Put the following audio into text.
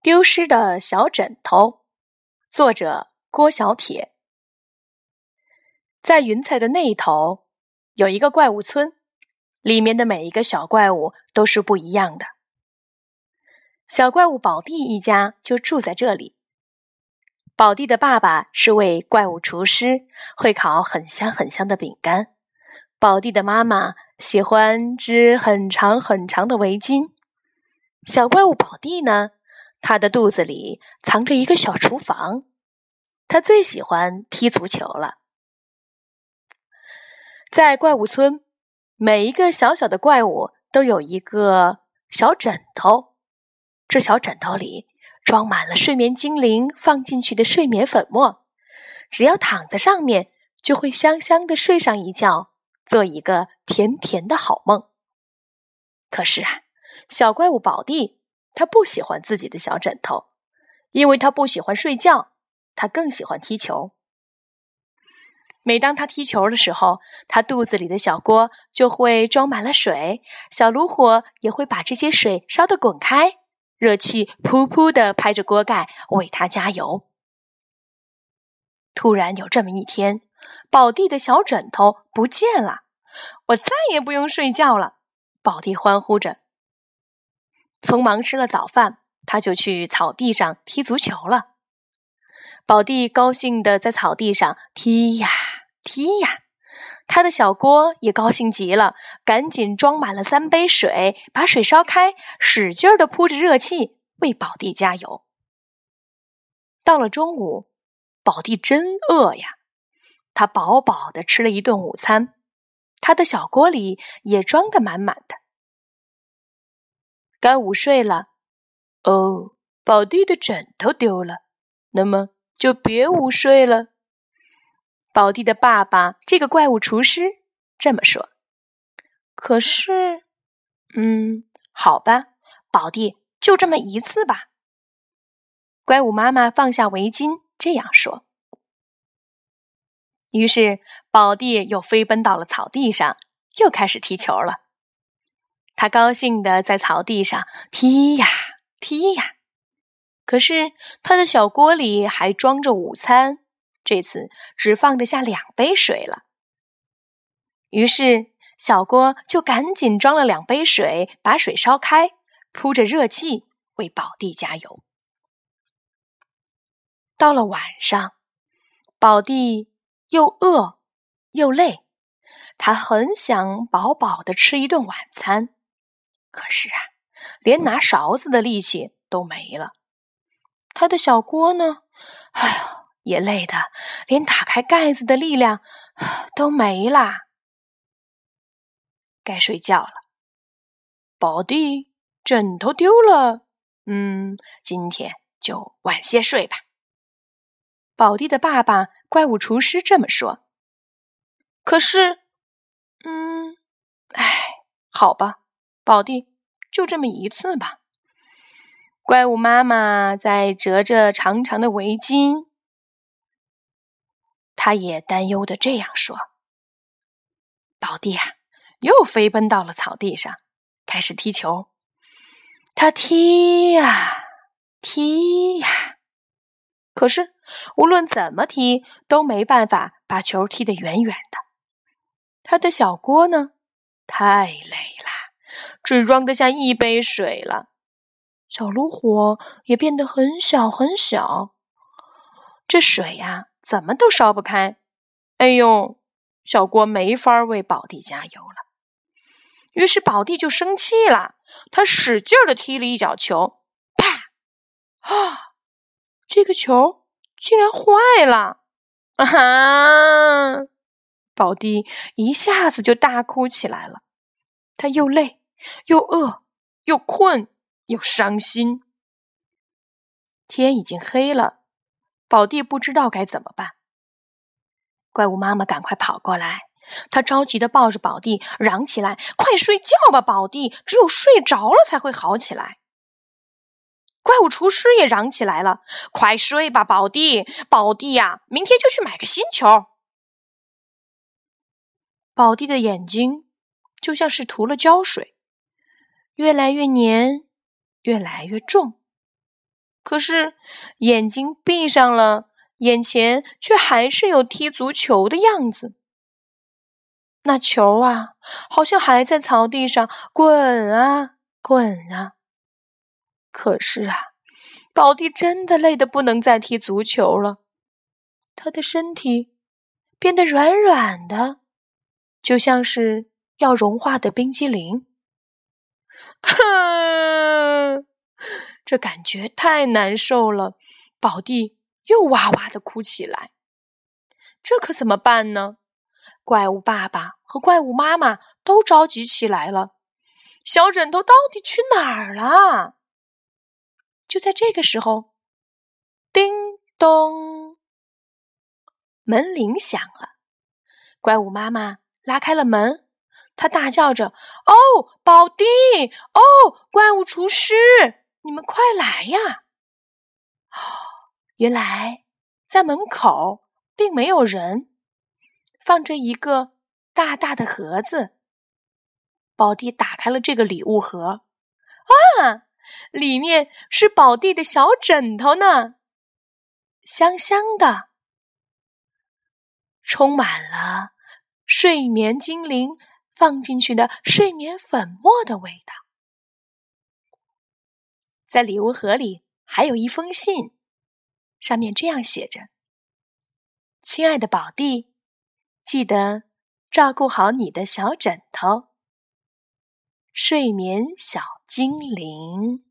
丢失的小枕头，作者郭小铁。在云彩的那一头，有一个怪物村，里面的每一个小怪物都是不一样的。小怪物宝地一家就住在这里。宝地的爸爸是位怪物厨师，会烤很香很香的饼干。宝地的妈妈喜欢织很长很长的围巾。小怪物宝地呢？他的肚子里藏着一个小厨房，他最喜欢踢足球了。在怪物村，每一个小小的怪物都有一个小枕头，这小枕头里装满了睡眠精灵放进去的睡眠粉末，只要躺在上面，就会香香的睡上一觉，做一个甜甜的好梦。可是啊，小怪物宝地。他不喜欢自己的小枕头，因为他不喜欢睡觉，他更喜欢踢球。每当他踢球的时候，他肚子里的小锅就会装满了水，小炉火也会把这些水烧得滚开，热气噗噗的拍着锅盖为他加油。突然有这么一天，宝弟的小枕头不见了，我再也不用睡觉了！宝弟欢呼着。匆忙吃了早饭，他就去草地上踢足球了。宝弟高兴的在草地上踢呀踢呀，他的小锅也高兴极了，赶紧装满了三杯水，把水烧开，使劲儿的扑着热气为宝弟加油。到了中午，宝弟真饿呀，他饱饱的吃了一顿午餐，他的小锅里也装得满满的。该午睡了，哦，宝弟的枕头丢了，那么就别午睡了。宝弟的爸爸，这个怪物厨师这么说。可是，嗯，好吧，宝弟就这么一次吧。怪物妈妈放下围巾，这样说。于是，宝弟又飞奔到了草地上，又开始踢球了。他高兴的在草地上踢呀踢呀，可是他的小锅里还装着午餐，这次只放得下两杯水了。于是小锅就赶紧装了两杯水，把水烧开，铺着热气为宝弟加油。到了晚上，宝弟又饿又累，他很想饱饱的吃一顿晚餐。可是啊，连拿勺子的力气都没了。他的小锅呢？哎呀，也累的连打开盖子的力量都没啦。该睡觉了。宝弟，枕头丢了。嗯，今天就晚些睡吧。宝弟的爸爸怪物厨师这么说。可是，嗯，哎，好吧。宝弟，就这么一次吧。怪物妈妈在折着长长的围巾，她也担忧的这样说：“宝弟啊，又飞奔到了草地上，开始踢球。他踢呀踢呀，可是无论怎么踢，都没办法把球踢得远远的。他的小锅呢，太累了。”只装得下一杯水了，小炉火也变得很小很小，这水呀，怎么都烧不开。哎呦，小锅没法为宝弟加油了。于是宝弟就生气了，他使劲的踢了一脚球，啪！啊，这个球竟然坏了！啊哈！宝弟一下子就大哭起来了，他又累。又饿又困又伤心，天已经黑了，宝弟不知道该怎么办。怪物妈妈赶快跑过来，她着急的抱着宝弟，嚷起来：“快睡觉吧，宝弟！只有睡着了才会好起来。”怪物厨师也嚷起来了：“快睡吧，宝弟！宝弟呀，明天就去买个新球。”宝弟的眼睛就像是涂了胶水。越来越黏，越来越重。可是眼睛闭上了，眼前却还是有踢足球的样子。那球啊，好像还在草地上滚啊滚啊。可是啊，宝弟真的累得不能再踢足球了，他的身体变得软软的，就像是要融化的冰激凌。哼，这感觉太难受了，宝弟又哇哇的哭起来。这可怎么办呢？怪物爸爸和怪物妈妈都着急起来了。小枕头到底去哪儿了？就在这个时候，叮咚，门铃响了。怪物妈妈拉开了门，他大叫着：“哦，宝弟！哦，怪物厨师，你们快来呀！”原来在门口并没有人，放着一个大大的盒子。宝弟打开了这个礼物盒，啊！里面是宝弟的小枕头呢，香香的，充满了睡眠精灵放进去的睡眠粉末的味道。在礼物盒里还有一封信，上面这样写着：“亲爱的宝弟，记得照顾好你的小枕头。”睡眠小精灵。